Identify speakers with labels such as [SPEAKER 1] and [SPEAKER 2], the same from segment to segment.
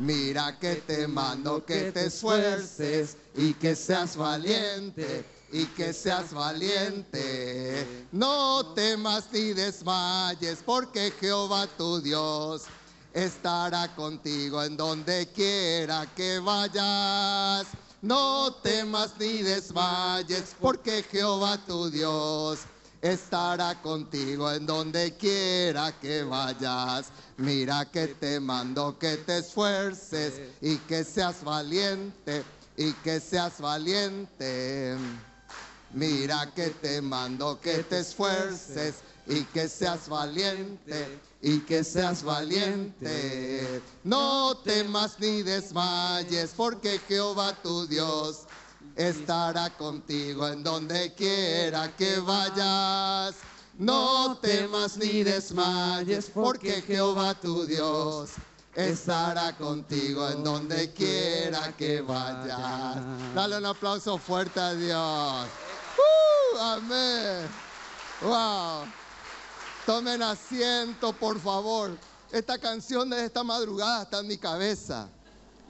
[SPEAKER 1] Mira que te mando que te esfuerces y que seas valiente y que seas valiente. No temas ni desmayes, porque Jehová tu Dios estará contigo en donde quiera que vayas. No temas ni desmayes, porque Jehová tu Dios estará contigo en donde quiera que vayas. Mira que te mando que te esfuerces y que seas valiente y que seas valiente. Mira que te mando que te esfuerces y que seas valiente y que seas valiente. No temas ni desmayes porque Jehová tu Dios estará contigo en donde quiera que vayas. No temas ni desmayes porque Jehová tu Dios estará contigo en donde quiera que vayas. Dale un aplauso fuerte a Dios. ¡Uh! amén. Wow. Tomen asiento, por favor. Esta canción de esta madrugada está en mi cabeza.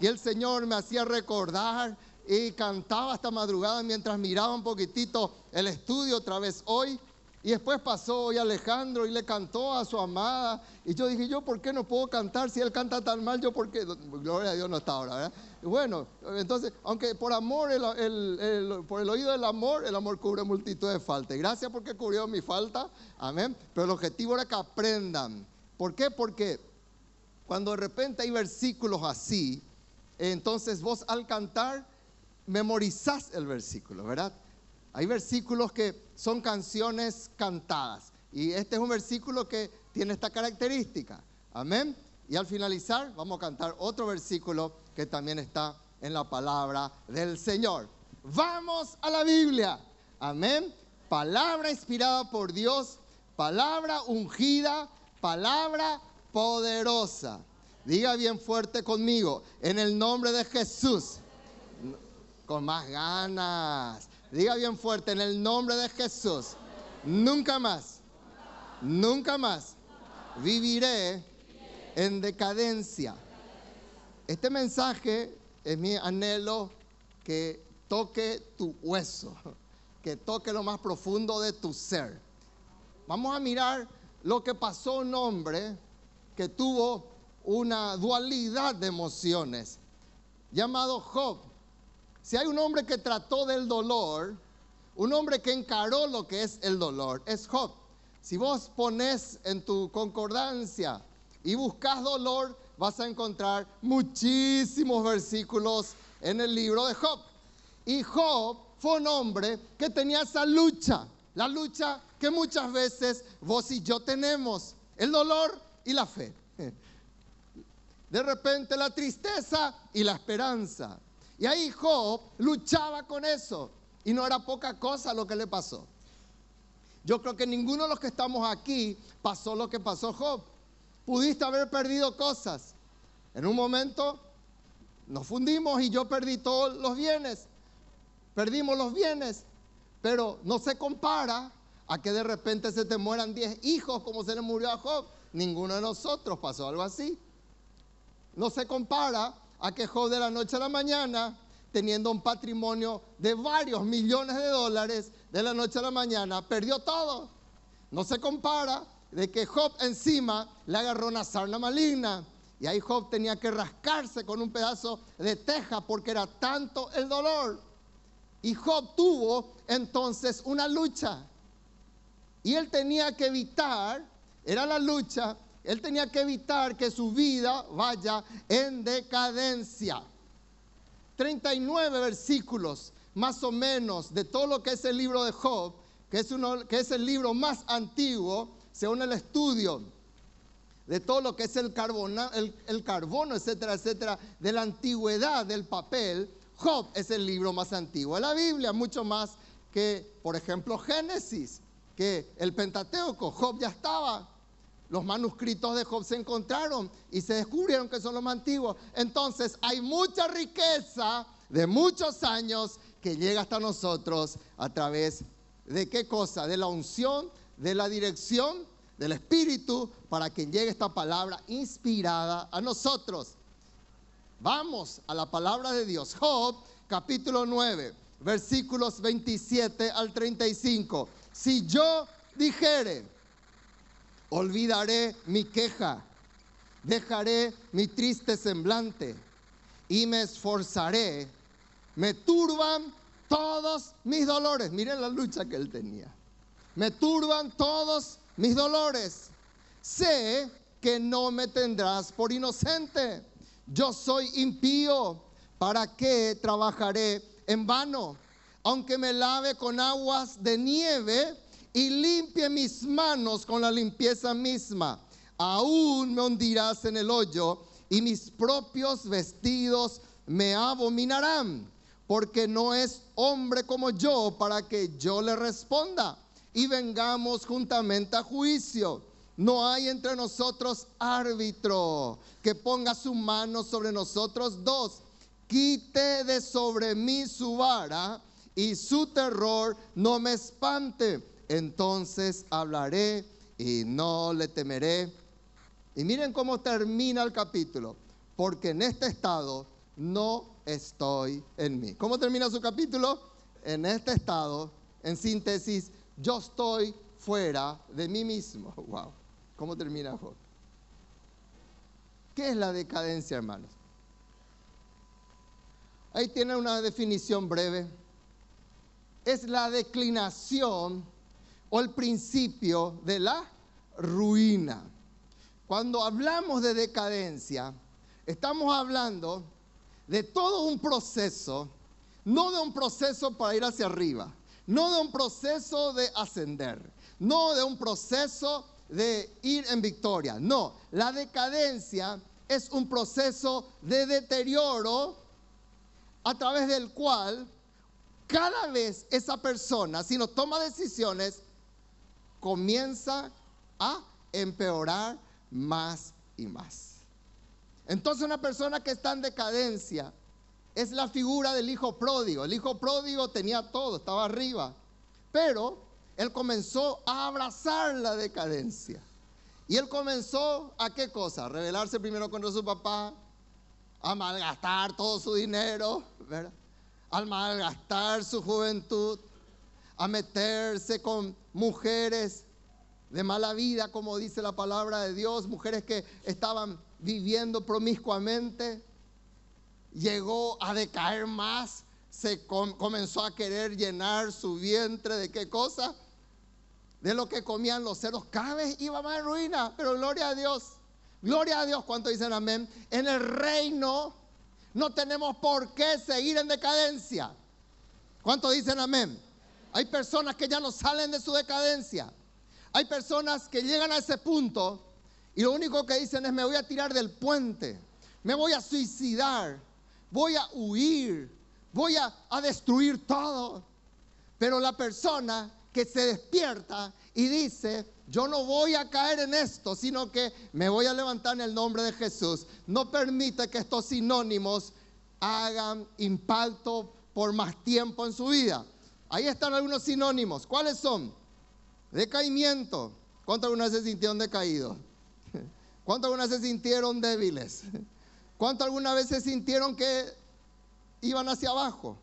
[SPEAKER 1] Y el Señor me hacía recordar y cantaba esta madrugada mientras miraba un poquitito el estudio otra vez hoy. Y después pasó hoy Alejandro y le cantó a su amada. Y yo dije, yo, ¿por qué no puedo cantar si él canta tan mal? Yo, ¿por qué? Gloria a Dios no está ahora, bueno, entonces, aunque por amor, por el oído del amor, el amor cubre multitud de faltas. Gracias porque cubrió mi falta, amén. Pero el objetivo era que aprendan. ¿Por qué? Porque cuando de repente hay versículos así, entonces vos al cantar memorizás el versículo, ¿verdad? Hay versículos que son canciones cantadas. Y este es un versículo que tiene esta característica. Amén. Y al finalizar vamos a cantar otro versículo que también está en la palabra del Señor. Vamos a la Biblia. Amén. Palabra inspirada por Dios, palabra ungida, palabra poderosa. Diga bien fuerte conmigo, en el nombre de Jesús. Con más ganas. Diga bien fuerte, en el nombre de Jesús. Nunca más, nunca más viviré en decadencia. Este mensaje es mi anhelo que toque tu hueso, que toque lo más profundo de tu ser. Vamos a mirar lo que pasó un hombre que tuvo una dualidad de emociones, llamado Job. Si hay un hombre que trató del dolor, un hombre que encaró lo que es el dolor, es Job. Si vos pones en tu concordancia y buscas dolor, vas a encontrar muchísimos versículos en el libro de Job. Y Job fue un hombre que tenía esa lucha, la lucha que muchas veces vos y yo tenemos, el dolor y la fe. De repente la tristeza y la esperanza. Y ahí Job luchaba con eso. Y no era poca cosa lo que le pasó. Yo creo que ninguno de los que estamos aquí pasó lo que pasó Job. Pudiste haber perdido cosas. En un momento nos fundimos y yo perdí todos los bienes. Perdimos los bienes. Pero no se compara a que de repente se te mueran 10 hijos como se le murió a Job. Ninguno de nosotros pasó algo así. No se compara a que Job de la noche a la mañana, teniendo un patrimonio de varios millones de dólares, de la noche a la mañana, perdió todo. No se compara de que Job encima le agarró una sarna maligna. Y ahí Job tenía que rascarse con un pedazo de teja porque era tanto el dolor. Y Job tuvo entonces una lucha. Y él tenía que evitar, era la lucha él tenía que evitar que su vida vaya en decadencia. 39 versículos más o menos de todo lo que es el libro de Job, que es, uno, que es el libro más antiguo, según el estudio de todo lo que es el, el, el carbono, etcétera, etcétera, de la antigüedad del papel, Job es el libro más antiguo de la Biblia, mucho más que, por ejemplo, Génesis, que el Pentateuco, Job ya estaba los manuscritos de Job se encontraron y se descubrieron que son los más antiguos. Entonces hay mucha riqueza de muchos años que llega hasta nosotros a través de qué cosa? De la unción, de la dirección del Espíritu para que llegue esta palabra inspirada a nosotros. Vamos a la palabra de Dios. Job capítulo 9, versículos 27 al 35. Si yo dijere, olvidaré mi queja, dejaré mi triste semblante y me esforzaré, me turban todos mis dolores. Miren la lucha que él tenía. Me turban todos mis dolores. Sé que no me tendrás por inocente. Yo soy impío. ¿Para qué trabajaré en vano? Aunque me lave con aguas de nieve y limpie mis manos con la limpieza misma, aún me hundirás en el hoyo y mis propios vestidos me abominarán, porque no es hombre como yo para que yo le responda y vengamos juntamente a juicio. No hay entre nosotros árbitro que ponga su mano sobre nosotros dos. Quite de sobre mí su vara y su terror no me espante. Entonces hablaré y no le temeré. Y miren cómo termina el capítulo. Porque en este estado no estoy en mí. ¿Cómo termina su capítulo? En este estado, en síntesis, yo estoy fuera de mí mismo. Wow. ¿Cómo termina Job? ¿Qué es la decadencia, hermanos? Ahí tiene una definición breve. Es la declinación o el principio de la ruina. Cuando hablamos de decadencia, estamos hablando de todo un proceso, no de un proceso para ir hacia arriba, no de un proceso de ascender, no de un proceso de ir en victoria. No, la decadencia es un proceso de deterioro a través del cual cada vez esa persona, si no toma decisiones, comienza a empeorar más y más. Entonces una persona que está en decadencia es la figura del hijo pródigo. El hijo pródigo tenía todo, estaba arriba, pero él comenzó a abrazar la decadencia. Y él comenzó a qué cosa? Rebelarse primero contra su papá, a malgastar todo su dinero, ¿verdad? a malgastar su juventud, a meterse con mujeres de mala vida, como dice la palabra de Dios, mujeres que estaban viviendo promiscuamente llegó a decaer más, se comenzó a querer llenar su vientre de qué cosa? De lo que comían los cerdos. Cada vez iba más ruina, pero gloria a Dios. Gloria a Dios, ¿cuánto dicen amén? En el reino no tenemos por qué seguir en decadencia. ¿Cuánto dicen amén? Hay personas que ya no salen de su decadencia. Hay personas que llegan a ese punto y lo único que dicen es me voy a tirar del puente, me voy a suicidar, voy a huir, voy a, destruir todo. Pero la persona que se despierta y dice, yo no voy a caer en esto, sino que me voy a levantar en el nombre de Jesús. No permite que estos sinónimos hagan impacto por más tiempo en su vida. Ahí están algunos sinónimos. ¿Cuáles son? Decaimiento. ¿Cuántos alguna vez se sintieron decaídos? ¿Cuántos alguna vez se sintieron débiles? ¿Cuánto alguna vez se sintieron que iban hacia abajo?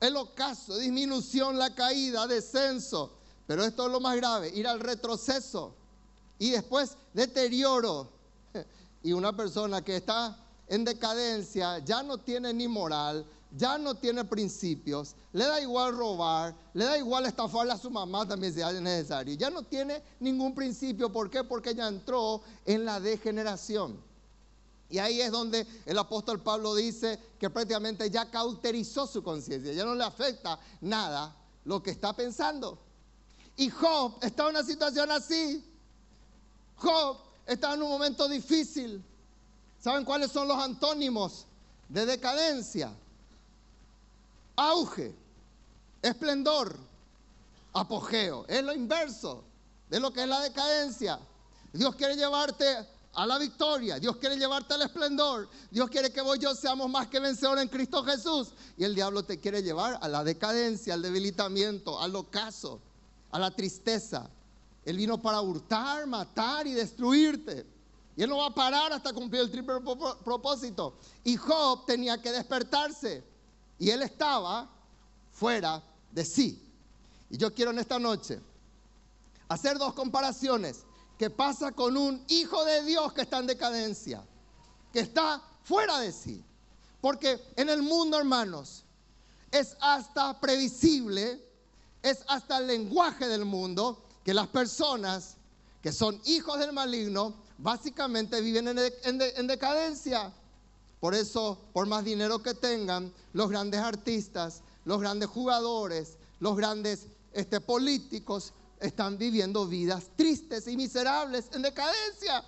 [SPEAKER 1] El ocaso, disminución, la caída, descenso. Pero esto es lo más grave, ir al retroceso. Y después deterioro. Y una persona que está en decadencia ya no tiene ni moral, ya no tiene principios, le da igual robar, le da igual estafarle a su mamá también si es necesario. Ya no tiene ningún principio. ¿Por qué? Porque ya entró en la degeneración. Y ahí es donde el apóstol Pablo dice que prácticamente ya cauterizó su conciencia, ya no le afecta nada lo que está pensando. Y Job está en una situación así. Job está en un momento difícil. ¿Saben cuáles son los antónimos de decadencia? Auge, esplendor, apogeo. Es lo inverso de lo que es la decadencia. Dios quiere llevarte a la victoria. Dios quiere llevarte al esplendor. Dios quiere que vos y yo seamos más que vencedores en Cristo Jesús. Y el diablo te quiere llevar a la decadencia, al debilitamiento, al ocaso, a la tristeza. Él vino para hurtar, matar y destruirte. Y él no va a parar hasta cumplir el triple propósito. Y Job tenía que despertarse. Y él estaba fuera de sí. Y yo quiero en esta noche hacer dos comparaciones. ¿Qué pasa con un hijo de Dios que está en decadencia? Que está fuera de sí. Porque en el mundo, hermanos, es hasta previsible, es hasta el lenguaje del mundo que las personas que son hijos del maligno básicamente viven en, decadencia. Por eso, por más dinero que tengan, los grandes artistas, los grandes jugadores, los grandes este, políticos están viviendo vidas tristes y miserables en decadencia,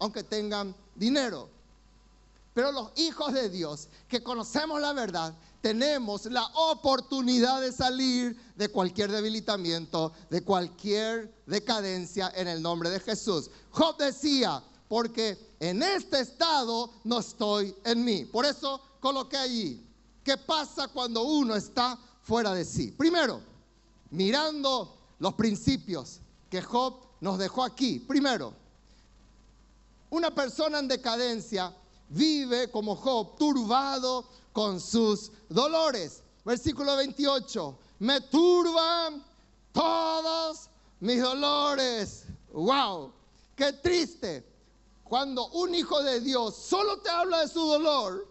[SPEAKER 1] aunque tengan dinero. Pero los hijos de Dios, que conocemos la verdad, tenemos la oportunidad de salir de cualquier debilitamiento, de cualquier decadencia en el nombre de Jesús. Job decía, porque en este estado no estoy en mí. Por eso coloqué allí, ¿qué pasa cuando uno está fuera de sí? Primero, mirando los principios que Job nos dejó aquí. Primero, una persona en decadencia vive como Job, turbado con sus dolores. Versículo 28, me turban todos mis dolores. ¡Wow! ¡Qué triste! Cuando un hijo de Dios solo te habla de su dolor,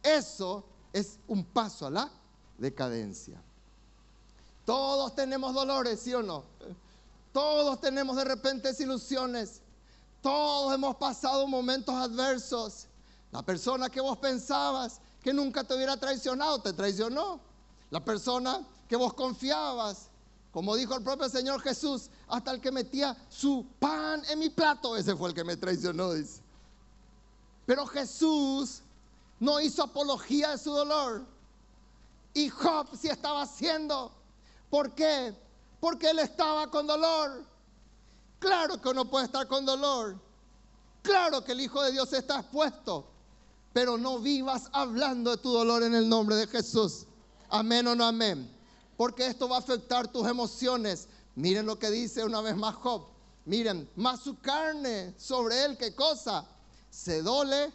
[SPEAKER 1] eso es un paso a la decadencia. Todos tenemos dolores, ¿sí o no? Todos tenemos de repente desilusiones. Todos hemos pasado momentos adversos. La persona que vos pensabas que nunca te hubiera traicionado, te traicionó. La persona que vos confiabas, como dijo el propio Señor Jesús, hasta el que metía su pan en mi plato, ese fue el que me traicionó, dice. Pero Jesús no hizo apología de su dolor. Y Job sí estaba haciendo. ¿Por qué? Porque él estaba con dolor. Claro que uno puede estar con dolor. Claro que el Hijo de Dios está expuesto. Pero no vivas hablando de tu dolor en el nombre de Jesús. Amén o no amén. Porque esto va a afectar tus emociones. Miren lo que dice una vez más Job. Miren, más su carne sobre él, ¿qué cosa? Se dolerá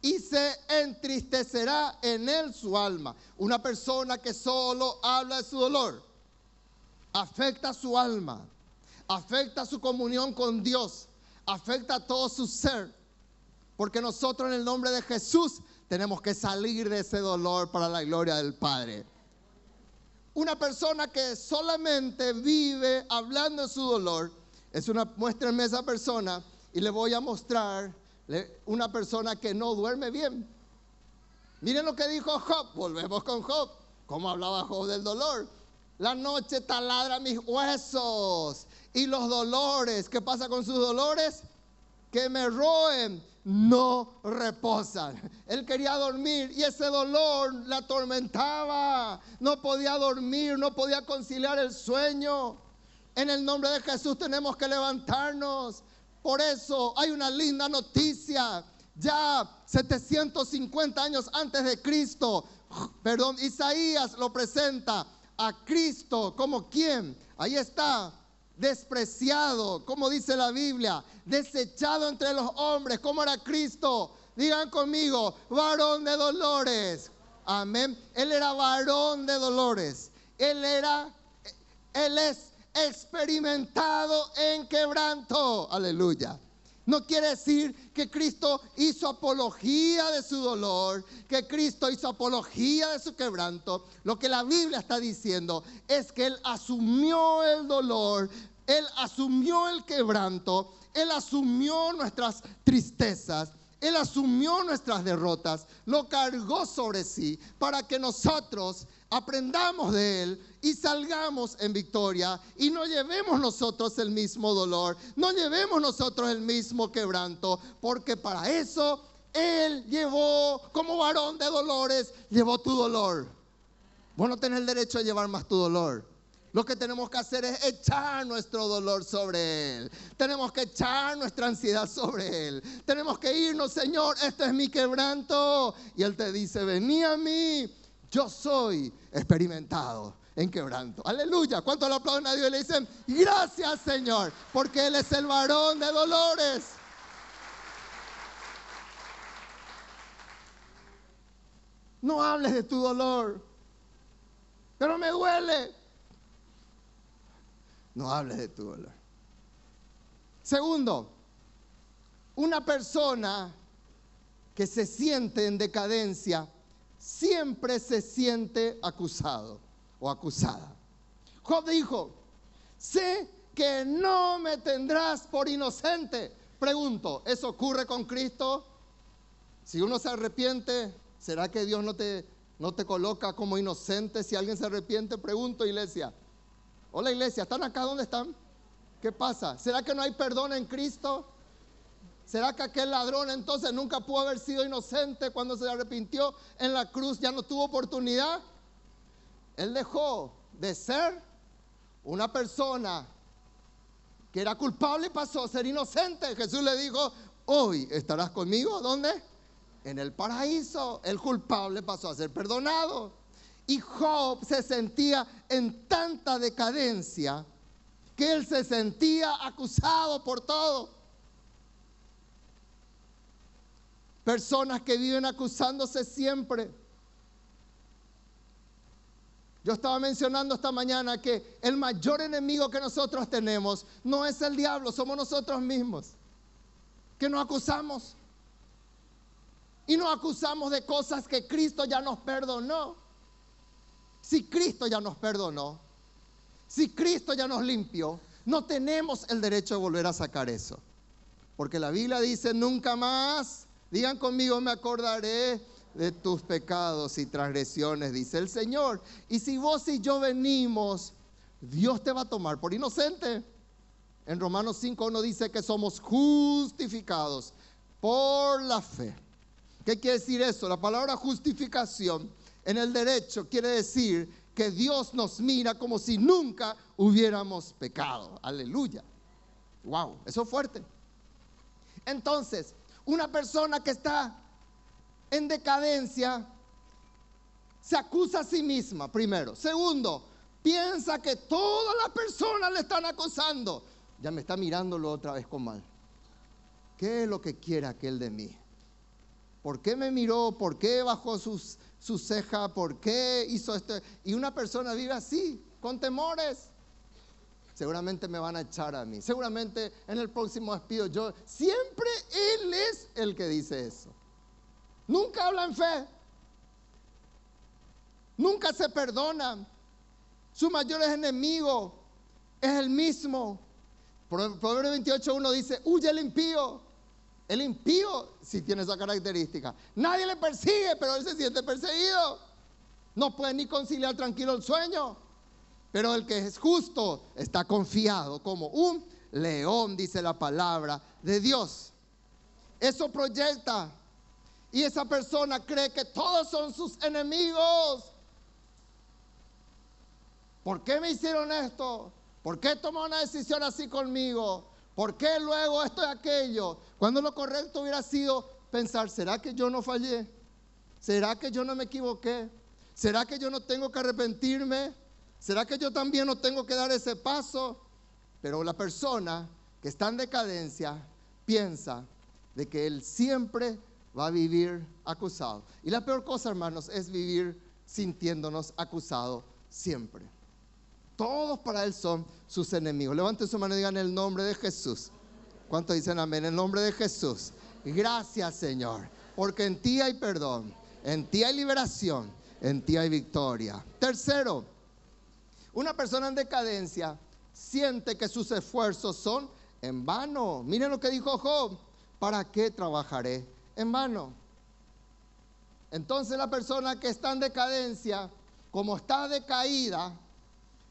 [SPEAKER 1] y se entristecerá en él su alma. Una persona que solo habla de su dolor afecta su alma, afecta su comunión con Dios, afecta todo su ser. Porque nosotros en el nombre de Jesús tenemos que salir de ese dolor para la gloria del Padre. Una persona que solamente vive hablando de su dolor, es una, muéstrenme esa persona y le voy a mostrar una persona que no duerme bien. Miren lo que dijo Job, volvemos con Job, cómo hablaba Job del dolor. La noche taladra mis huesos y los dolores, ¿qué pasa con sus dolores? Que me roen, no reposan. Él quería dormir y ese dolor la atormentaba. No podía dormir, no podía conciliar el sueño. En el nombre de Jesús tenemos que levantarnos por eso hay una linda noticia. Ya 750 años antes de Cristo, perdón, Isaías lo presenta a Cristo como quien, ahí está, despreciado, como dice la Biblia, desechado entre los hombres, como era Cristo. Digan conmigo, varón de dolores. Amén. Él era varón de dolores. Él era, él es experimentado en quebranto. Aleluya. No quiere decir que Cristo hizo apología de su dolor, que Cristo hizo apología de su quebranto. Lo que la Biblia está diciendo es que Él asumió el dolor, Él asumió el quebranto, Él asumió nuestras tristezas, Él asumió nuestras derrotas, lo cargó sobre sí para que nosotros aprendamos de Él y salgamos en victoria y no llevemos nosotros el mismo dolor, no llevemos nosotros el mismo quebranto, porque para eso Él llevó, como varón de dolores, llevó tu dolor. Vos no tenés el derecho a llevar más tu dolor. Lo que tenemos que hacer es echar nuestro dolor sobre Él. Tenemos que echar nuestra ansiedad sobre Él. Tenemos que irnos, Señor, este es mi quebranto. Y Él te dice, vení a mí yo soy experimentado en quebranto. Aleluya. ¿Cuánto le aplauden a Dios y le dicen, gracias Señor, porque Él es el varón de dolores? No hables de tu dolor. Pero me duele. No hables de tu dolor. Segundo, una persona que se siente en decadencia siempre se siente acusado o acusada. Job dijo, sé que no me tendrás por inocente. Pregunto, ¿eso ocurre con Cristo? Si uno se arrepiente, ¿será que Dios no te, no te coloca como inocente si alguien se arrepiente? Pregunto, iglesia. Hola iglesia, ¿están acá? ¿Dónde están? ¿Qué pasa? ¿Será que no hay perdón en Cristo? ¿Será que aquel ladrón entonces nunca pudo haber sido inocente cuando se arrepintió en la cruz? ¿Ya no tuvo oportunidad? Él dejó de ser una persona que era culpable y pasó a ser inocente. Jesús le dijo, hoy estarás conmigo, ¿dónde? En el paraíso. El culpable pasó a ser perdonado. Y Job se sentía en tanta decadencia que él se sentía acusado por todo. Personas que viven acusándose siempre. Yo estaba mencionando esta mañana que el mayor enemigo que nosotros tenemos no es el diablo, somos nosotros mismos. Que nos acusamos. Y nos acusamos de cosas que Cristo ya nos perdonó. Si Cristo ya nos perdonó, si Cristo ya nos limpió, no tenemos el derecho de volver a sacar eso. Porque la Biblia dice, nunca más, digan conmigo, me acordaré de tus pecados y transgresiones, dice el Señor. Y si vos y yo venimos, Dios te va a tomar por inocente. En Romanos 5.1 dice que somos justificados por la fe. ¿Qué quiere decir eso? La palabra justificación en el derecho quiere decir que Dios nos mira como si nunca hubiéramos pecado. Aleluya. Wow, eso es fuerte. Entonces, una persona que está en decadencia se acusa a sí misma, primero. Segundo, piensa que todas las personas le están acosando. Ya me está mirándolo otra vez con mal. ¿Qué es lo que quiere aquel de mí? ¿Por qué me miró? ¿Por qué bajó sus su ceja, ¿por qué hizo esto? Y una persona vive así, con temores. Seguramente me van a echar a mí. Seguramente en el próximo despido yo, siempre Él es el que dice eso. Nunca habla en fe. Nunca se perdona. Su mayor enemigo es el mismo. Proverbio 28.1 dice, huye el impío. El impío sí tiene esa característica. Nadie le persigue, pero él se siente perseguido. No puede ni conciliar tranquilo el sueño. Pero el que es justo está confiado como un león, dice la palabra de Dios. Eso proyecta. Y esa persona cree que todos son sus enemigos. ¿Por qué me hicieron esto? ¿Por qué tomó una decisión así conmigo? ¿Por qué luego esto y aquello? Cuando lo correcto hubiera sido pensar, ¿será que yo no fallé? ¿Será que yo no me equivoqué? ¿Será que yo no tengo que arrepentirme? ¿Será que yo también no tengo que dar ese paso? Pero la persona que está en decadencia piensa de que él siempre va a vivir acusado. Y la peor cosa, hermanos, es vivir sintiéndonos acusados siempre. Todos para Él son sus enemigos. Levanten su mano y digan el nombre de Jesús. ¿Cuántos dicen amén? El nombre de Jesús. Gracias Señor, porque en ti hay perdón, en ti hay liberación, en ti hay victoria. Tercero, una persona en decadencia siente que sus esfuerzos son en vano. Miren lo que dijo Job, ¿para qué trabajaré en vano? Entonces la persona que está en decadencia, como está decaída,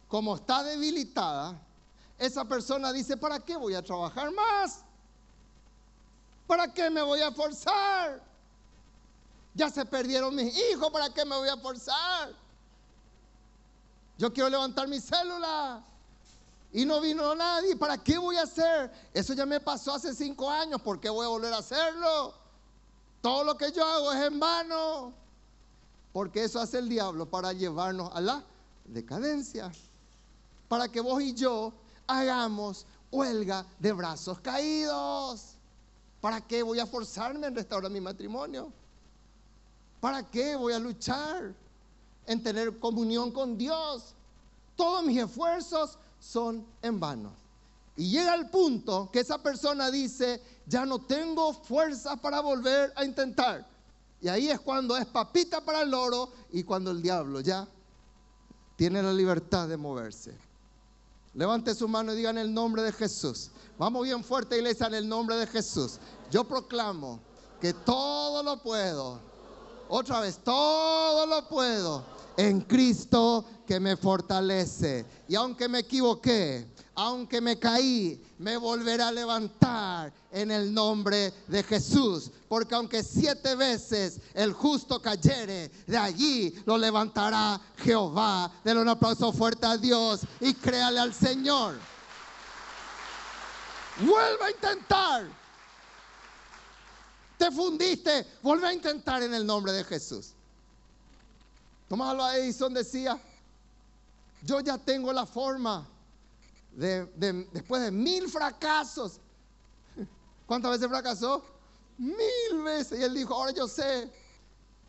[SPEAKER 1] como está debilitada, esa persona dice, ¿para qué voy a trabajar más? ¿Para qué me voy a forzar? Ya se perdieron mis hijos, ¿para qué me voy a forzar? Yo quiero levantar mi célula y no vino nadie, ¿para qué voy a hacer? Eso ya me pasó hace cinco años, ¿por qué voy a volver a hacerlo? Todo lo que yo hago es en vano, porque eso hace el diablo para llevarnos a la decadencia. Para que vos y yo hagamos huelga de brazos caídos. ¿Para qué voy a forzarme en restaurar mi matrimonio? ¿Para qué voy a luchar en tener comunión con Dios? Todos mis esfuerzos son en vano. Y llega el punto que esa persona dice, ya no tengo fuerza para volver a intentar. Y ahí es cuando es papita para el loro y cuando el diablo ya tiene la libertad de moverse. Levante su mano y diga en el nombre de Jesús. Vamos bien fuerte, iglesia, en el nombre de Jesús. Yo proclamo que todo lo puedo. Otra vez, todo lo puedo en Cristo que me fortalece. Y aunque me equivoqué, aunque me caí, me volverá a levantar en el nombre de Jesús. Porque aunque siete veces el justo cayere, de allí lo levantará Jehová. Denle un aplauso fuerte a Dios y créale al Señor. Vuelva a intentar. Te fundiste, vuelve a intentar en el nombre de Jesús. Tomás Alva Edison decía, yo ya tengo la forma después de mil fracasos. ¿Cuántas veces fracasó? Mil veces. Y él dijo, ahora yo sé,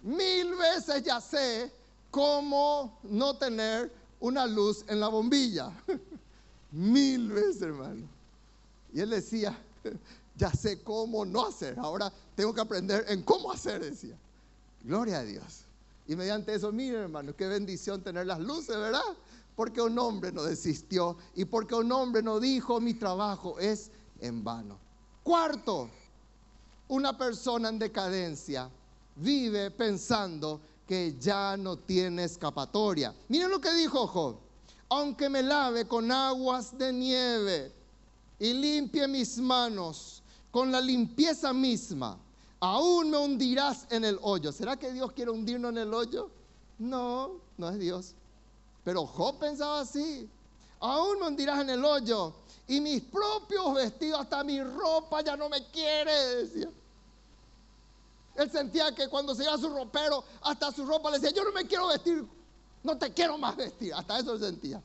[SPEAKER 1] mil veces ya sé cómo no tener una luz en la bombilla. mil veces, hermano. Y él decía, ya sé cómo no hacer, ahora tengo que aprender en cómo hacer, decía. Gloria a Dios. Y mediante eso, miren hermano, qué bendición tener las luces, ¿verdad? Porque un hombre no desistió y porque un hombre no dijo mi trabajo es en vano. Cuarto, una persona en decadencia vive pensando que ya no tiene escapatoria. Miren lo que dijo Job. Aunque me lave con aguas de nieve y limpie mis manos con la limpieza misma, aún me hundirás en el hoyo. ¿Será que Dios quiere hundirnos en el hoyo? No, no es Dios. Pero Job pensaba así. Aún me hundirás en el hoyo. Y mis propios vestidos, hasta mi ropa ya no me quiere, decía. Él sentía que cuando se iba a su ropero, hasta su ropa le decía, yo no me quiero vestir, no te quiero más vestir. Hasta eso él sentía.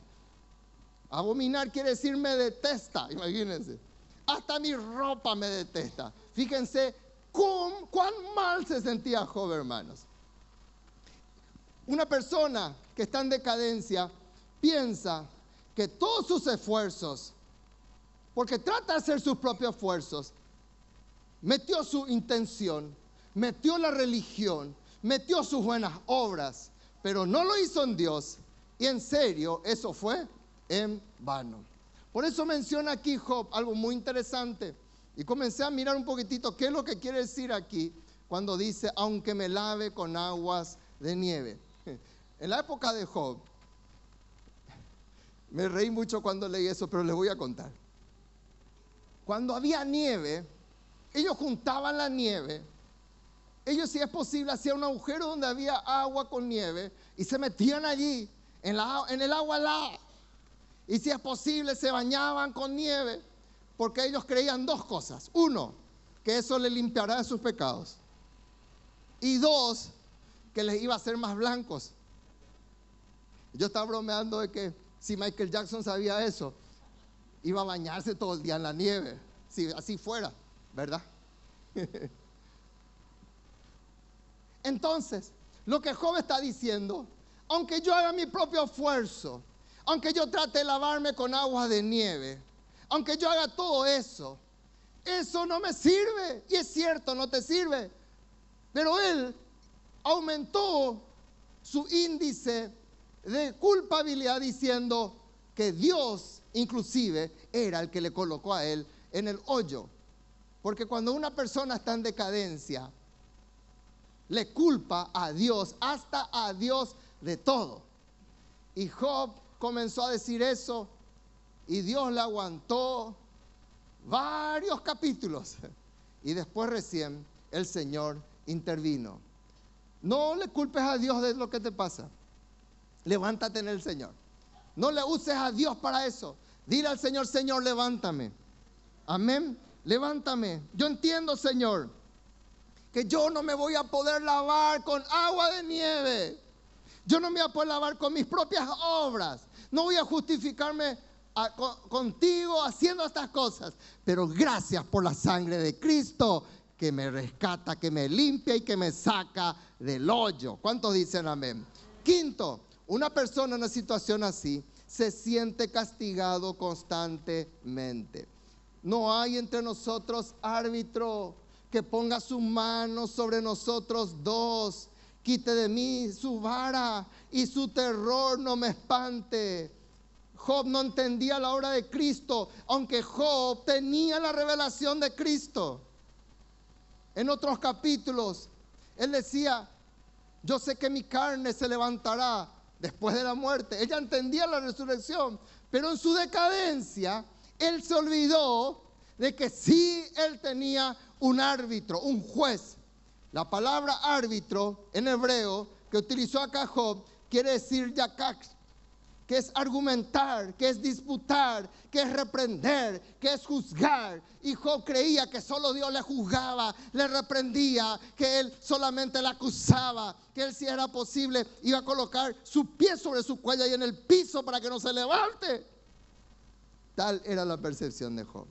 [SPEAKER 1] Abominar quiere decir me detesta, imagínense. Hasta mi ropa me detesta. Fíjense cuán, mal se sentía Job, hermanos. Una persona que está en decadencia piensa que todos sus esfuerzos, porque trata de hacer sus propios esfuerzos, metió su intención, metió la religión, metió sus buenas obras, pero no lo hizo en Dios. Y en serio, eso fue en vano. Por eso menciona aquí Job algo muy interesante. Y comencé a mirar un poquitito qué es lo que quiere decir aquí cuando dice, aunque me lave con aguas de nieve. En la época de Job, me reí mucho cuando leí eso, pero les voy a contar. Cuando había nieve, ellos juntaban la nieve. Ellos, si es posible, hacían un agujero donde había agua con nieve y se metían allí, en, en el agua helada. Y si es posible, se bañaban con nieve, porque ellos creían dos cosas. Uno, que eso les limpiará de sus pecados. Y dos, que les iba a hacer más blancos. Yo estaba bromeando de que si Michael Jackson sabía eso, iba a bañarse todo el día en la nieve, si así fuera, ¿verdad? Entonces, lo que Job está diciendo, aunque yo haga mi propio esfuerzo, aunque yo trate de lavarme con agua de nieve, aunque yo haga todo eso, eso no me sirve. Y es cierto, no te sirve. Pero él aumentó su índice de culpabilidad diciendo que Dios inclusive era el que le colocó a él en el hoyo. Porque cuando una persona está en decadencia, le culpa a Dios, hasta a Dios de todo. Y Job comenzó a decir eso y Dios le aguantó varios capítulos. Y después recién el Señor intervino. No le culpes a Dios de lo que te pasa. Levántate en el Señor. No le uses a Dios para eso. Dile al Señor, Señor, levántame. Amén. Levántame. Yo entiendo, Señor, que yo no me voy a poder lavar con agua de nieve. Yo no me voy a poder lavar con mis propias obras. No voy a justificarme contigo haciendo estas cosas. Pero gracias por la sangre de Cristo que me rescata, que me limpia y que me saca del hoyo. ¿Cuántos dicen amén? Quinto, una persona en una situación así se siente castigado constantemente. No hay entre nosotros árbitro que ponga su mano sobre nosotros dos. Quite de mí su vara y su terror no me espante. Job no entendía la obra de Cristo, aunque Job tenía la revelación de Cristo. En otros capítulos, él decía, yo sé que mi carne se levantará después de la muerte. Ella entendía la resurrección, pero en su decadencia, él se olvidó de que sí él tenía un árbitro, un juez. La palabra árbitro en hebreo que utilizó acá Job quiere decir yakax, que es argumentar, que es disputar, que es reprender, que es juzgar. Y Job creía que solo Dios le juzgaba, le reprendía, que él solamente le acusaba, que él si era posible iba a colocar su pie sobre su cuello y en el piso para que no se levante. Tal era la percepción de Job.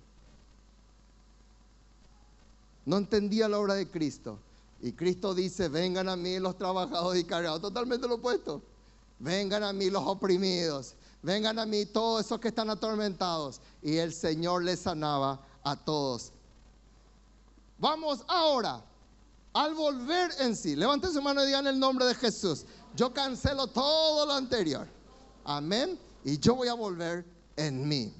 [SPEAKER 1] No entendía la obra de Cristo. Y Cristo dice, vengan a mí los trabajadores y cargados. Totalmente lo opuesto. Vengan a mí los oprimidos, vengan a mí todos esos que están atormentados. Y el Señor les sanaba a todos. Vamos ahora al volver en sí. Levanten su mano y digan el nombre de Jesús. Yo cancelo todo lo anterior. Amén. Y yo voy a volver en mí.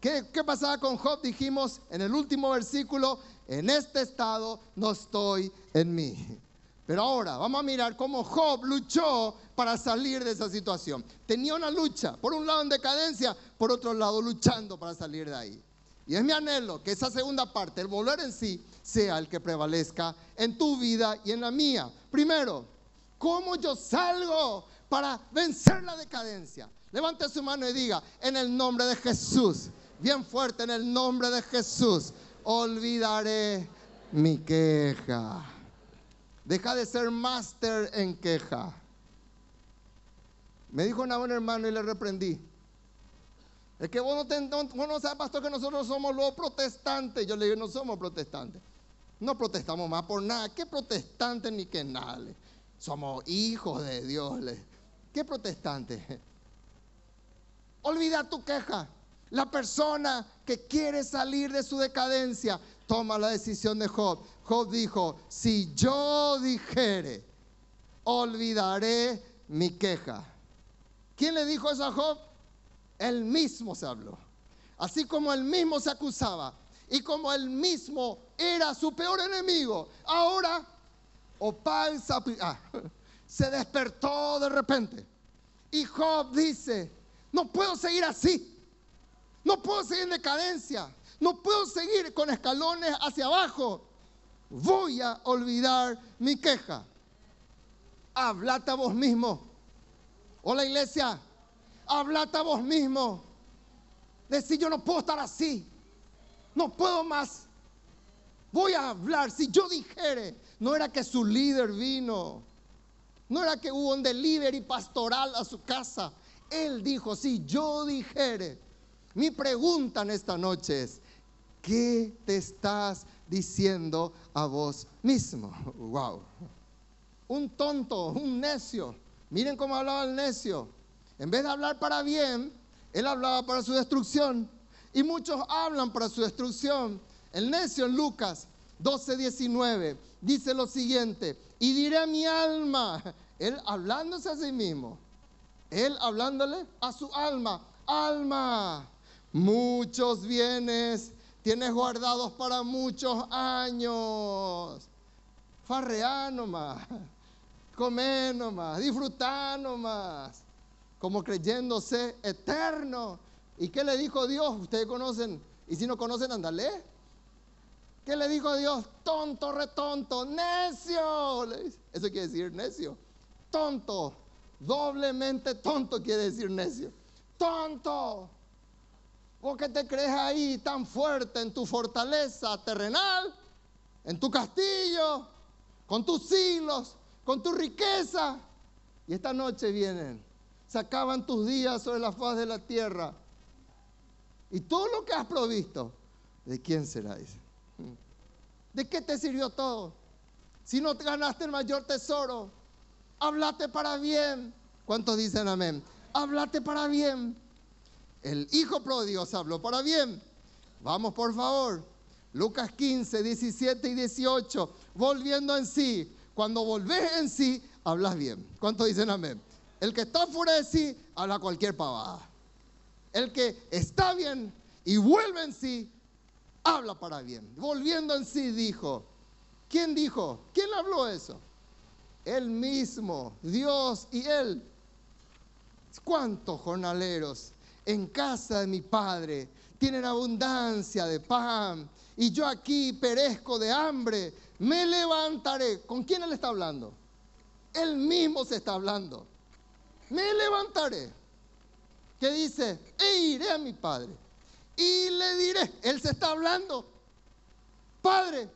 [SPEAKER 1] ¿Qué, ¿Qué, pasaba con Job? Dijimos en el último versículo, en este estado no estoy en mí. Pero ahora vamos a mirar cómo Job luchó para salir de esa situación. Tenía una lucha, por un lado en decadencia, por otro lado luchando para salir de ahí. Y es mi anhelo que esa segunda parte, el volver en sí, sea el que prevalezca en tu vida y en la mía. Primero, ¿cómo yo salgo para vencer la decadencia? Levante su mano y diga, en el nombre de Jesús, bien fuerte, en el nombre de Jesús, olvidaré mi queja. Deja de ser máster en queja. Me dijo una buena hermano y le reprendí. Es que vos no, sabes, pastor, que nosotros somos los protestantes. Yo le digo, no somos protestantes. No protestamos más por nada. ¿Qué protestantes ni qué nada? Somos hijos de Dios. ¿Qué protestantes? Olvida tu queja. La persona que quiere salir de su decadencia toma la decisión de Job. Job dijo, si yo dijere, olvidaré mi queja. ¿Quién le dijo eso a Job? Él mismo se habló. Así como él mismo se acusaba y como él mismo era su peor enemigo, ahora Opal ah, se despertó de repente. Y Job dice, no puedo seguir así. No puedo seguir en decadencia. No puedo seguir con escalones hacia abajo. Voy a olvidar mi queja. Hablate a vos mismo. Hola iglesia, hablate a vos mismo. Decir yo no puedo estar así. No puedo más. Voy a hablar. Si yo dijere, no era que su líder vino. No era que hubo un delivery pastoral a su casa. Él dijo, si yo dijere. Mi pregunta en esta noche es, ¿Qué te estás diciendo a vos mismo? Wow. Un tonto, un necio. Miren cómo hablaba el necio. En vez de hablar para bien, él hablaba para su destrucción. Y muchos hablan para su destrucción. El necio en Lucas 12, 19 dice lo siguiente. Y diré a mi alma, él hablándose a sí mismo, él hablándole a su alma, alma, muchos bienes tienes guardados para muchos años. Farreá nomás, comer nomás, disfrutar nomás, como creyéndose eterno. ¿Y qué le dijo Dios? Ustedes conocen, y si no conocen, andale. ¿Qué le dijo Dios? Tonto, retonto, necio. Eso quiere decir necio. Tonto, doblemente tonto quiere decir necio. Tonto. ¿Vos qué te crees ahí tan fuerte en tu fortaleza terrenal, en tu castillo, con tus siglos, con tu riqueza? Y esta noche vienen, se acaban tus días sobre la faz de la tierra. Y todo lo que has provisto, ¿de quién será? Dice. ¿De qué te sirvió todo? Si no te ganaste el mayor tesoro, háblate para bien. ¿Cuántos dicen amén? Háblate para bien. El hijo pródigo se habló para bien. Vamos por favor. Lucas 15, 17 y 18. Volviendo en sí. Cuando volvés en sí, hablas bien. ¿Cuántos dicen amén? El que está fuera de sí, habla cualquier pavada. El que está bien y vuelve en sí, habla para bien. Volviendo en sí, dijo. ¿Quién dijo? ¿Quién habló eso? Él mismo, Dios y Él. ¿Cuántos jornaleros en casa de mi Padre tienen abundancia de pan y yo aquí perezco de hambre? Me levantaré. ¿Con quién Él está hablando? Él mismo se está hablando. Me levantaré. ¿Qué dice? E iré a mi Padre y le diré, Él se está hablando, Padre,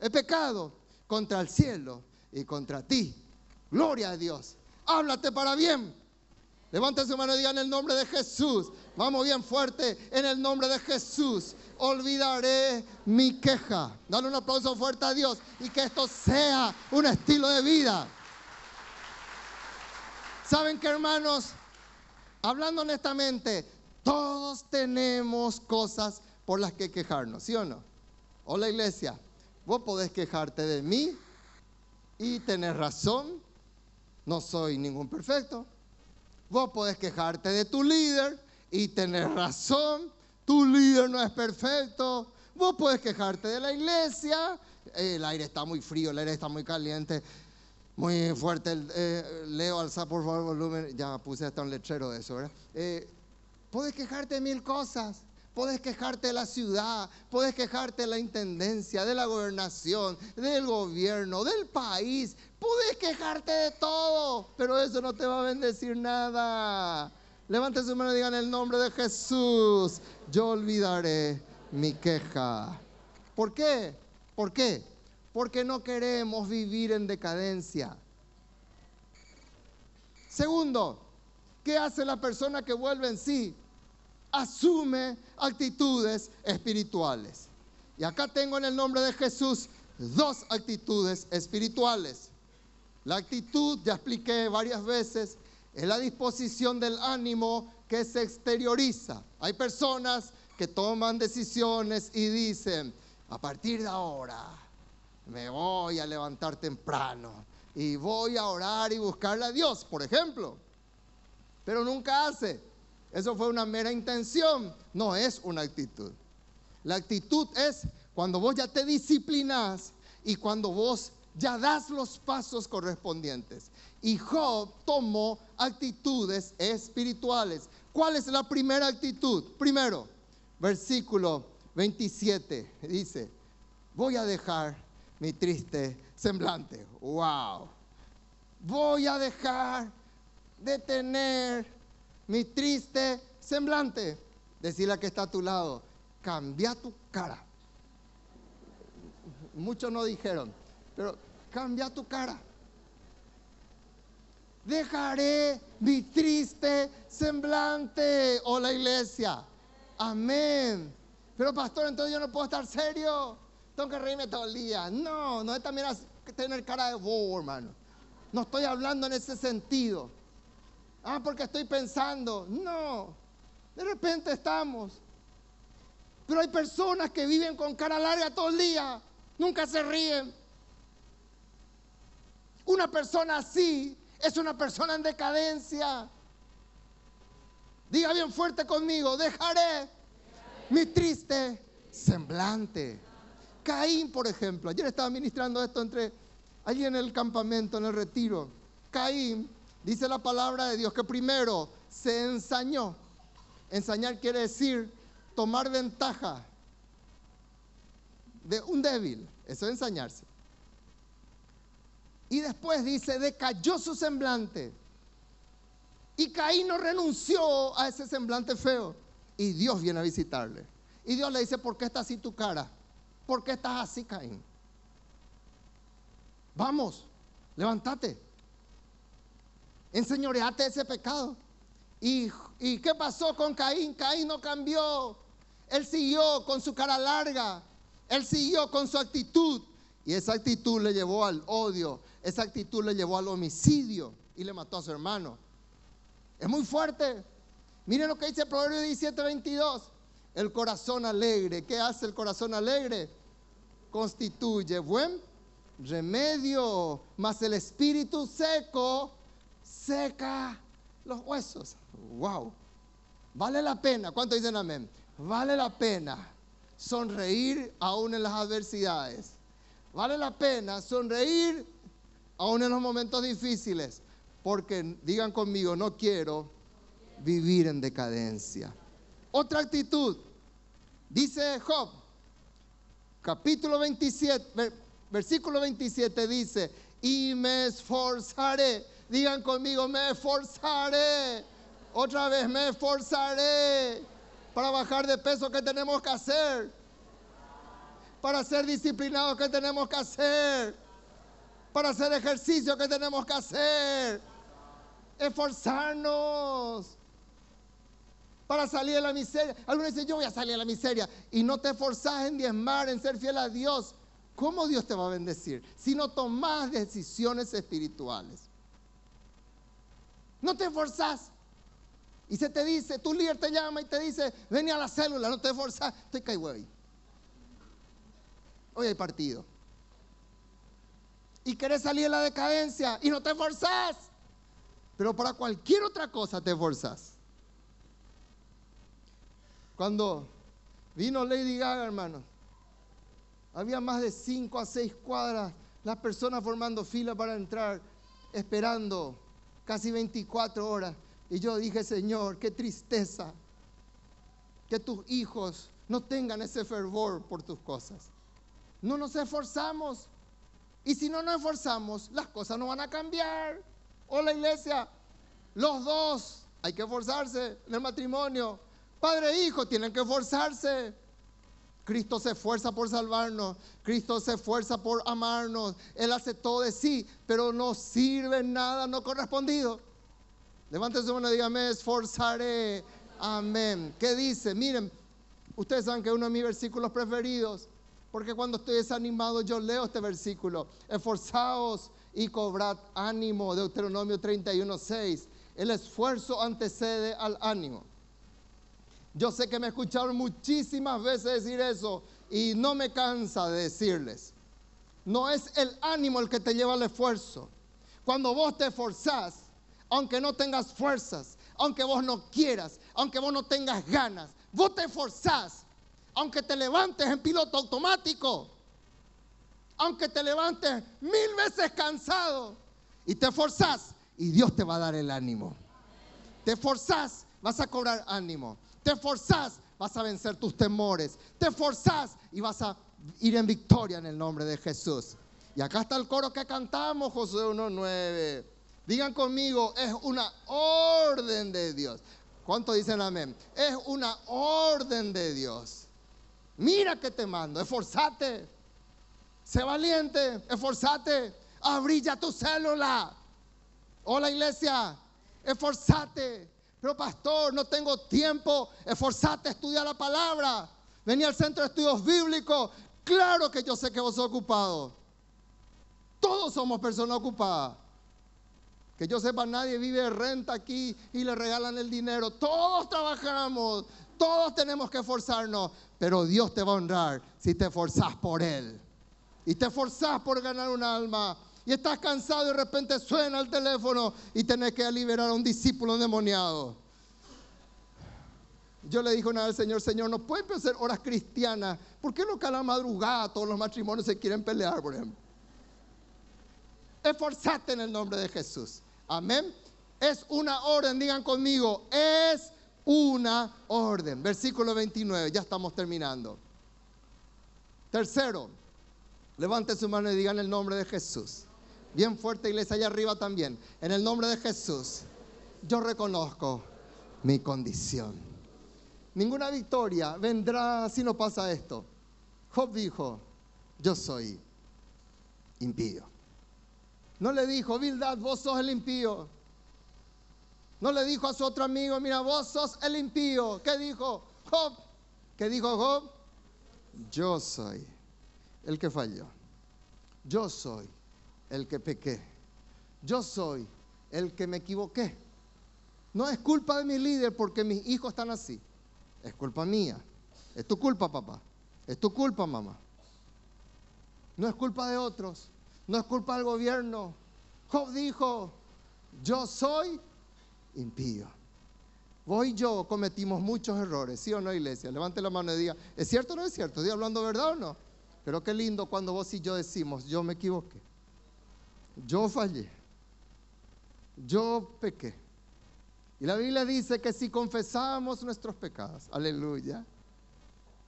[SPEAKER 1] he pecado contra el cielo y contra ti. Gloria a Dios. Háblate para bien. Levante su mano y diga en el nombre de Jesús. Vamos bien fuerte en el nombre de Jesús. Olvidaré mi queja. Dale un aplauso fuerte a Dios y que esto sea un estilo de vida. ¿Saben qué, hermanos? Hablando honestamente, todos tenemos cosas por las que quejarnos, ¿sí o no? Hola iglesia, vos podés quejarte de mí y tener razón, no soy ningún perfecto. Vos podés quejarte de tu líder y tener razón, tu líder no es perfecto. Vos podés quejarte de la iglesia, el aire está muy frío, el aire está muy caliente, muy fuerte. Eh, Leo, alza por favor el volumen, ya puse hasta un letrero de eso, ¿verdad? Eh, Puedes quejarte de mil cosas. Puedes quejarte de la ciudad, puedes quejarte de la intendencia, de la gobernación, del gobierno, del país. Puedes quejarte de todo, pero eso no te va a bendecir nada. Levante su mano y digan el nombre de Jesús. Yo olvidaré mi queja. ¿Por qué? ¿Por qué? Porque no queremos vivir en decadencia. Segundo, ¿qué hace la persona que vuelve en sí? asume actitudes espirituales. Y acá tengo en el nombre de Jesús dos actitudes espirituales. La actitud, ya expliqué varias veces, es la disposición del ánimo que se exterioriza. Hay personas que toman decisiones y dicen, a partir de ahora me voy a levantar temprano y voy a orar y buscarle a Dios, por ejemplo. Pero nunca hace. Eso fue una mera intención, no es una actitud. La actitud es cuando vos ya te disciplinas y cuando vos ya das los pasos correspondientes. Y Job tomó actitudes espirituales. ¿Cuál es la primera actitud? Primero, versículo 27, dice, voy a dejar mi triste semblante. ¡Wow! Voy a dejar de tener mi triste semblante. Decirle a que está a tu lado, cambia tu cara. Muchos no dijeron, pero cambia tu cara. Dejaré mi triste semblante. Oh, la iglesia. Amén. Pero pastor, entonces yo no puedo estar serio. Tengo que reírme todo el día. No, no es también tener cara de bobo, hermano. No estoy hablando en ese sentido. Ah, porque estoy pensando. No, de repente estamos. Pero hay personas que viven con cara larga todo el día, nunca se ríen. Una persona así es una persona en decadencia. Diga bien fuerte conmigo, dejaré mi triste semblante. Caín, por ejemplo, ayer estaba ministrando esto entre allí en el campamento, en el retiro. Caín Dice la palabra de Dios que primero se ensañó. Ensañar quiere decir tomar ventaja de un débil. Eso es ensañarse. Y después dice, decayó su semblante. Y Caín no renunció a ese semblante feo. Y Dios viene a visitarle. Y Dios le dice, ¿por qué está así tu cara? ¿Por qué estás así, Caín? Vamos, levántate. Enseñoreate ese pecado. ¿Y, ¿Y qué pasó con Caín? Caín no cambió. Él siguió con su cara larga. Él siguió con su actitud. Y esa actitud le llevó al odio. Esa actitud le llevó al homicidio. Y le mató a su hermano. Es muy fuerte. Miren lo que dice el Proverbio 17, 22. El corazón alegre. ¿Qué hace el corazón alegre? Constituye buen remedio. Mas el espíritu seco seca los huesos. Wow. Vale la pena. ¿Cuánto dicen amén? Vale la pena sonreír aún en las adversidades. Vale la pena sonreír aún en los momentos difíciles. Porque digan conmigo, no quiero vivir en decadencia. Otra actitud, dice Job, capítulo 27, versículo 27 dice, y me esforzaré. Digan conmigo, me esforzaré. Otra vez, me esforzaré para bajar de peso. ¿Qué tenemos que hacer? Para ser disciplinados, ¿qué tenemos que hacer? Para hacer ejercicio, ¿qué tenemos que hacer? Esforzarnos para salir de la miseria. Algunos dicen, yo voy a salir de la miseria. Y no te esforzas en diezmar, en ser fiel a Dios. ¿Cómo Dios te va a bendecir? Si no tomas decisiones espirituales. No te esforzas. Y se te dice, tu líder te llama y te dice, ven a la célula, no te esforzas. Estoy caigo ahí. Hoy hay partido. Y querés salir de la decadencia y no te esforzás. Pero para cualquier otra cosa te esforzás. Cuando vino Lady Gaga, hermano, había más de cinco a seis cuadras, las personas formando fila para entrar, esperando casi 24 horas. Y yo dije, Señor, qué tristeza que tus hijos no tengan ese fervor por tus cosas. No nos esforzamos. Y si no nos esforzamos, las cosas no van a cambiar. Hola iglesia, los dos hay que esforzarse en el matrimonio. Padre e hijo tienen que esforzarse. Cristo se esfuerza por salvarnos, Cristo se esfuerza por amarnos, Él hace todo de sí, pero no sirve nada no correspondido. Levántese mano y diga, me esforzaré. Amén. ¿Qué dice? Miren, ustedes saben que uno de mis versículos preferidos, porque cuando estoy desanimado yo leo este versículo. Esforzaos y cobrad ánimo, Deuteronomio 31, 6. El esfuerzo antecede al ánimo. Yo sé que me escucharon muchísimas veces decir eso y no me cansa de decirles. No es el ánimo el que te lleva al esfuerzo. Cuando vos te esforzás, aunque no tengas fuerzas, aunque vos no quieras, aunque vos no tengas ganas, vos te esforzás, aunque te levantes en piloto automático, aunque te levantes mil veces cansado y te esforzás y Dios te va a dar el ánimo. Te esforzás, vas a cobrar ánimo. Te esforzás, vas a vencer tus temores. Te esforzás y vas a ir en victoria en el nombre de Jesús. Y acá está el coro que cantamos, Josué 1.9. Digan conmigo, es una orden de Dios. ¿Cuánto dicen amén? Es una orden de Dios. Mira que te mando, esforzate. Sé valiente, esforzate. Abrilla tu célula. Hola iglesia, esforzate. Pero pastor, no tengo tiempo. Esforzate a estudiar la palabra. Venía al centro de estudios bíblicos. Claro que yo sé que vos sos ocupado. Todos somos personas ocupadas. Que yo sepa, nadie vive de renta aquí y le regalan el dinero. Todos trabajamos, todos tenemos que esforzarnos, pero Dios te va a honrar si te esforzás por Él. Y te esforzás por ganar un alma. Y estás cansado y de repente suena el teléfono y tenés que liberar a un discípulo endemoniado. Yo le dije una vez al Señor, Señor, no pueden hacer horas cristianas. ¿Por qué no cada madrugada todos los matrimonios se quieren pelear, por ejemplo? Esforzate en el nombre de Jesús. Amén. Es una orden, digan conmigo, es una orden. Versículo 29, ya estamos terminando. Tercero, levante su mano y digan el nombre de Jesús. Bien fuerte, iglesia, allá arriba también. En el nombre de Jesús, yo reconozco mi condición. Ninguna victoria vendrá si no pasa esto. Job dijo, yo soy impío. No le dijo, Bildad, vos sos el impío. No le dijo a su otro amigo, mira, vos sos el impío. ¿Qué dijo Job? ¿Qué dijo Job? Yo soy el que falló. Yo soy el que pequé. Yo soy el que me equivoqué. No es culpa de mi líder porque mis hijos están así. Es culpa mía. Es tu culpa, papá. Es tu culpa, mamá. No es culpa de otros. No es culpa del gobierno. Job dijo, yo soy impío. Vos y yo cometimos muchos errores, ¿sí o no, iglesia? Levante la mano y diga, ¿es cierto o no es cierto? ¿Estoy hablando verdad o no? Pero qué lindo cuando vos y yo decimos, yo me equivoqué. Yo fallé. Yo pequé. Y la Biblia dice que si confesamos nuestros pecados, aleluya,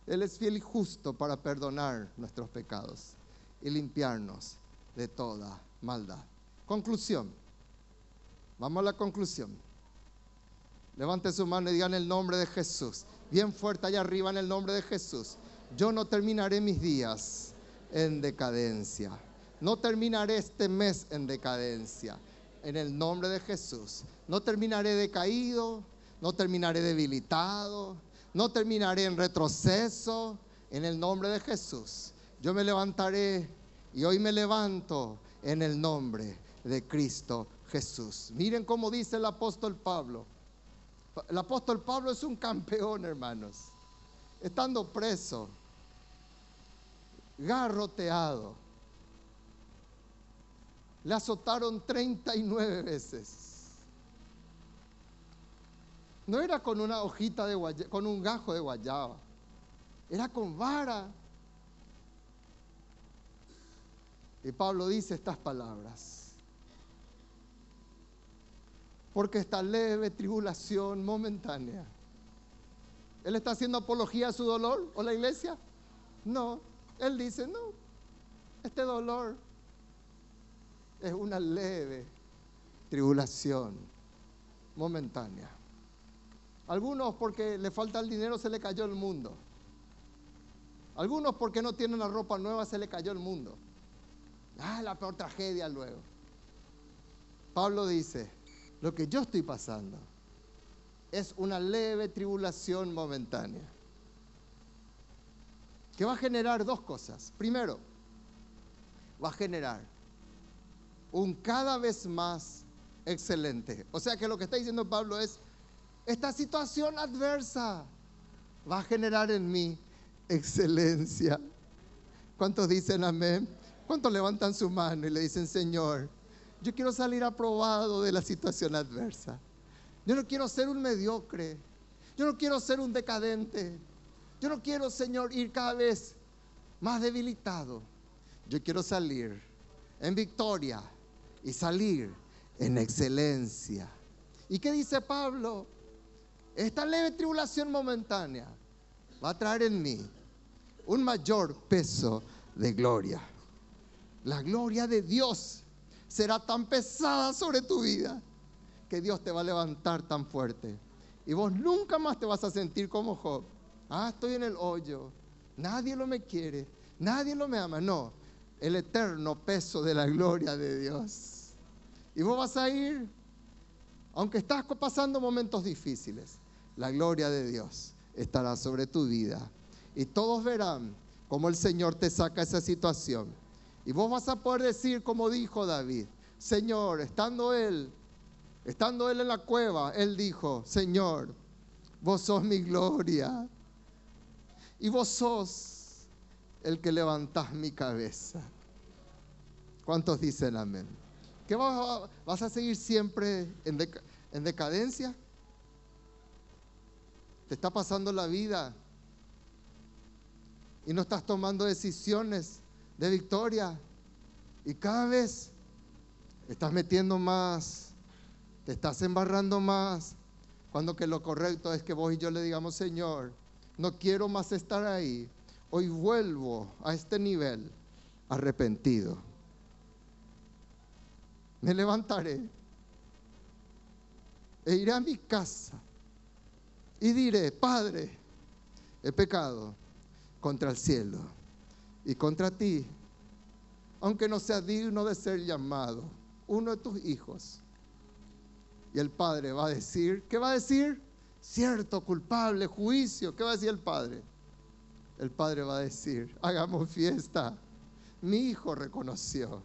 [SPEAKER 1] Él es fiel y justo para perdonar nuestros pecados y limpiarnos de toda maldad. Conclusión. Vamos a la conclusión. Levante su mano y diga en el nombre de Jesús. Bien fuerte allá arriba en el nombre de Jesús. Yo no terminaré mis días en decadencia. No terminaré este mes en decadencia. En el nombre de Jesús. No terminaré decaído. No terminaré debilitado. No terminaré en retroceso. En el nombre de Jesús. Yo me levantaré y hoy me levanto en el nombre de Cristo Jesús. Miren cómo dice el apóstol Pablo. El apóstol Pablo es un campeón, hermanos. Estando preso, garroteado, le azotaron 39 veces. No era con una hojita de guayaba, con un gajo de guayaba. Era con vara. Y Pablo dice estas palabras. Porque esta leve tribulación momentánea. ¿Él está haciendo apología a su dolor o la iglesia? No. Él dice, no. Este dolor es una leve tribulación momentánea. Algunos porque le falta el dinero se le cayó el mundo. Algunos porque no tienen la ropa nueva se le cayó el mundo. Ah, la peor tragedia luego. Pablo dice, lo que yo estoy pasando es una leve tribulación momentánea que va a generar dos cosas. Primero, va a generar un cada vez más excelente. O sea que lo que está diciendo Pablo es, esta situación adversa va a generar en mí excelencia. ¿Cuántos dicen amén? ¿Cuántos levantan su mano y le dicen, Señor, yo quiero salir aprobado de la situación adversa? Yo no quiero ser un mediocre. Yo no quiero ser un decadente. Yo no quiero, Señor, ir cada vez más debilitado. Yo quiero salir en victoria y salir en excelencia. ¿Y qué dice Pablo? Esta leve tribulación momentánea va a traer en mí un mayor peso de gloria la gloria de Dios será tan pesada sobre tu vida que Dios te va a levantar tan fuerte. Y vos nunca más te vas a sentir como Job. Ah, estoy en el hoyo. Nadie lo me quiere. Nadie lo me ama. No, el eterno peso de la gloria de Dios. Y vos vas a ir, aunque estás pasando momentos difíciles, la gloria de Dios estará sobre tu vida. Y todos verán cómo el Señor te saca esa situación y vos vas a poder decir como dijo David, Señor, estando él, estando él en la cueva, él dijo, Señor, vos sos mi gloria. Y vos sos el que levantás mi cabeza. ¿Cuántos dicen amén? ¿Qué vas, vas a seguir siempre en, en decadencia? ¿Te está pasando la vida y no estás tomando decisiones de victoria. Y cada vez estás metiendo más, te estás embarrando más, cuando que lo correcto es que vos y yo le digamos, Señor, no quiero más estar ahí. Hoy vuelvo a este nivel arrepentido. Me levantaré e iré a mi casa y diré, Padre, he pecado contra el cielo y contra ti, aunque no sea digno de ser llamado uno de tus hijos. Y el padre va a decir, ¿qué va a decir? Cierto, culpable, juicio. ¿Qué va a decir el padre? El padre va a decir, hagamos fiesta. Mi hijo reconoció,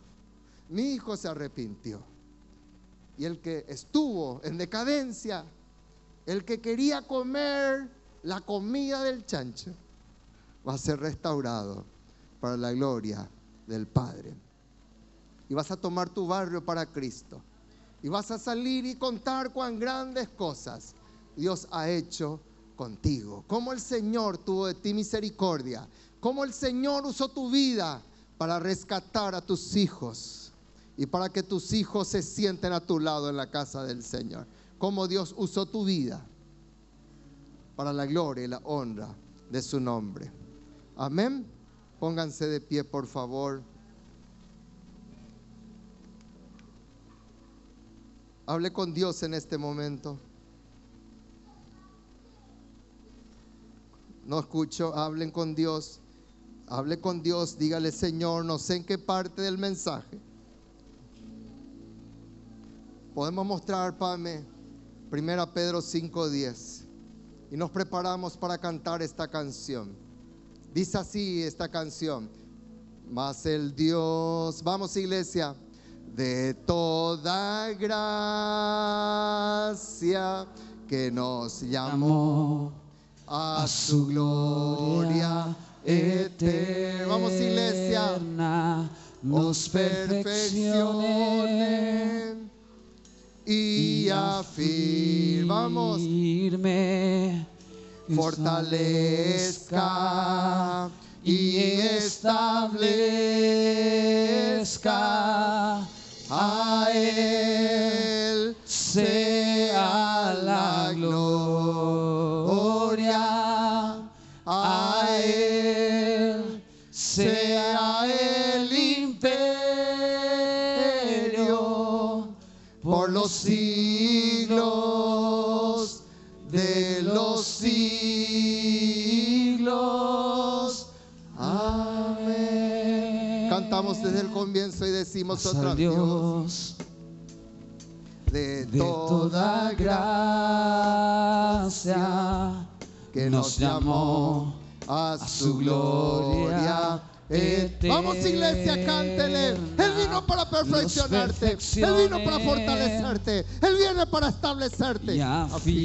[SPEAKER 1] mi hijo se arrepintió. Y el que estuvo en decadencia, el que quería comer la comida del chancho, va a ser restaurado para la gloria del Padre. Y vas a tomar tu barrio para Cristo. Y vas a salir y contar cuán grandes cosas Dios ha hecho contigo. Cómo el Señor tuvo de ti misericordia. Cómo el Señor usó tu vida para rescatar a tus hijos. Y para que tus hijos se sienten a tu lado en la casa del Señor. Cómo Dios usó tu vida para la gloria y la honra de su nombre. Amén. Pónganse de pie, por favor. Hable con Dios en este momento. No escucho, hablen con Dios. Hable con Dios, dígale, Señor, no sé en qué parte del mensaje. Podemos mostrar, Pame, 1 Pedro 5:10. Y nos preparamos para cantar esta canción. Dice así esta canción. Mas el Dios, vamos iglesia, de toda gracia que nos llamó a su gloria eterna. Vamos iglesia, nos perfeccione y afirmamos fortalezca y establezca a Él sea la gloria, a Él sea el imperio por los siglos Cantamos desde el comienzo y decimos otra vez.
[SPEAKER 2] Dios
[SPEAKER 1] De, toda
[SPEAKER 2] toda gracia
[SPEAKER 1] que nos llamó a su gloria. eterna. Vamos iglesia, cántele. Él vino para perfeccionarte. Él vino para fortalecerte. Él viene para establecerte.
[SPEAKER 2] y afirme,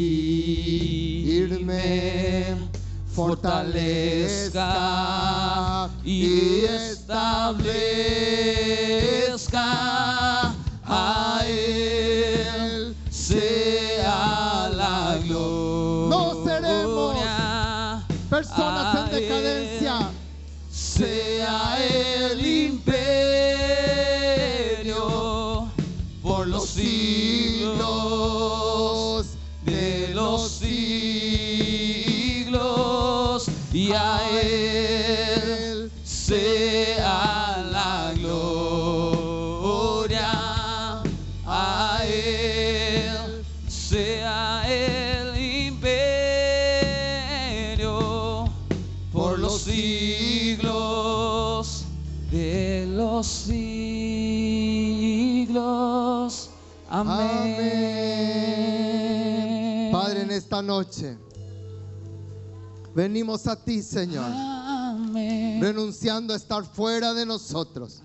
[SPEAKER 2] fortalezca y establezca
[SPEAKER 1] noche venimos a ti, Señor,
[SPEAKER 2] Amén.
[SPEAKER 1] renunciando a estar fuera de nosotros.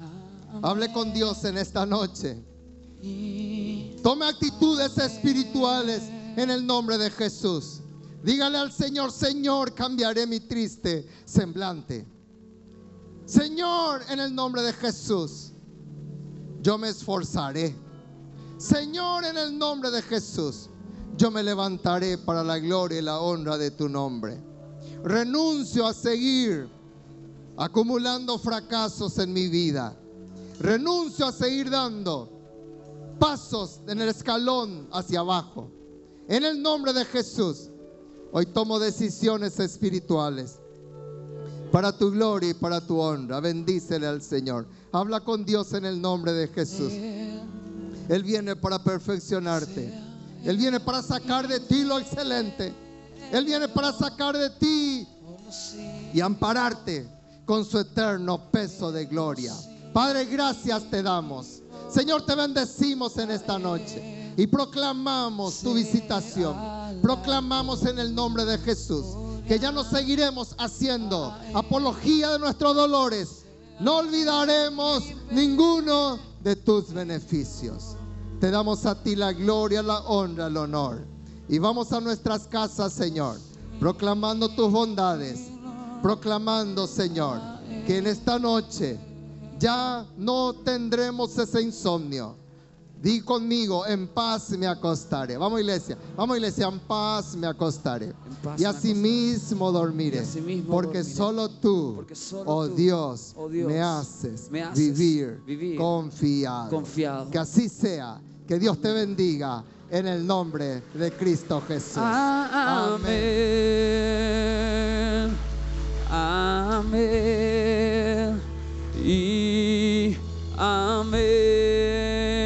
[SPEAKER 1] Hable con Dios en esta noche. Tome actitudes espirituales en el nombre de Jesús. Dígale al Señor, Señor, cambiaré mi triste semblante. Señor, en el nombre de Jesús, yo me esforzaré. Señor, en el nombre de Jesús, yo me levantaré para la gloria y la honra de tu nombre. Renuncio a seguir acumulando fracasos en mi vida. Renuncio a seguir dando pasos en el escalón hacia abajo. En el nombre de Jesús, hoy tomo decisiones espirituales para tu gloria y para tu honra. Bendícele al Señor. Habla con Dios en el nombre de Jesús. Él viene para perfeccionarte. Él viene para sacar de ti lo excelente. Él viene para sacar de ti y ampararte con su eterno peso de gloria. Padre, gracias te damos. Señor, te bendecimos en esta noche. Y proclamamos tu visitación. Proclamamos en el nombre de Jesús que ya no seguiremos haciendo apología de nuestros dolores. No olvidaremos ninguno de tus beneficios. Te damos a ti la gloria, la honra, el honor. Y vamos a nuestras casas, Señor, proclamando tus bondades, proclamando, Señor, que en esta noche ya no tendremos ese insomnio. Di conmigo, en paz me acostaré. Vamos iglesia, vamos iglesia, en paz me acostaré.
[SPEAKER 2] Paz
[SPEAKER 1] Y asimismo dormiré.
[SPEAKER 2] Y asimismo
[SPEAKER 1] porque
[SPEAKER 2] dormiré.
[SPEAKER 1] solo tú,
[SPEAKER 2] Porque solo
[SPEAKER 1] oh
[SPEAKER 2] tú,
[SPEAKER 1] Dios,
[SPEAKER 2] oh Dios,
[SPEAKER 1] me haces,
[SPEAKER 2] me haces
[SPEAKER 1] vivir,
[SPEAKER 2] vivir
[SPEAKER 1] confiado.
[SPEAKER 2] confiado.
[SPEAKER 1] Que así sea. Que Dios te bendiga en el nombre de Cristo Jesús.
[SPEAKER 2] Amén. Amén. Y amén.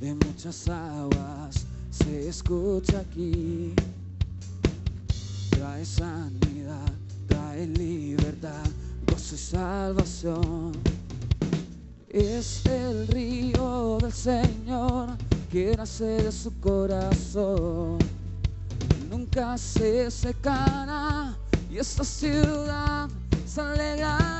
[SPEAKER 2] De muchas aguas se escucha aquí. Trae sanidad, trae libertad, gozo y salvación. Es el río del Señor que nace de su corazón. Nunca se secará y esta ciudad se alegrará.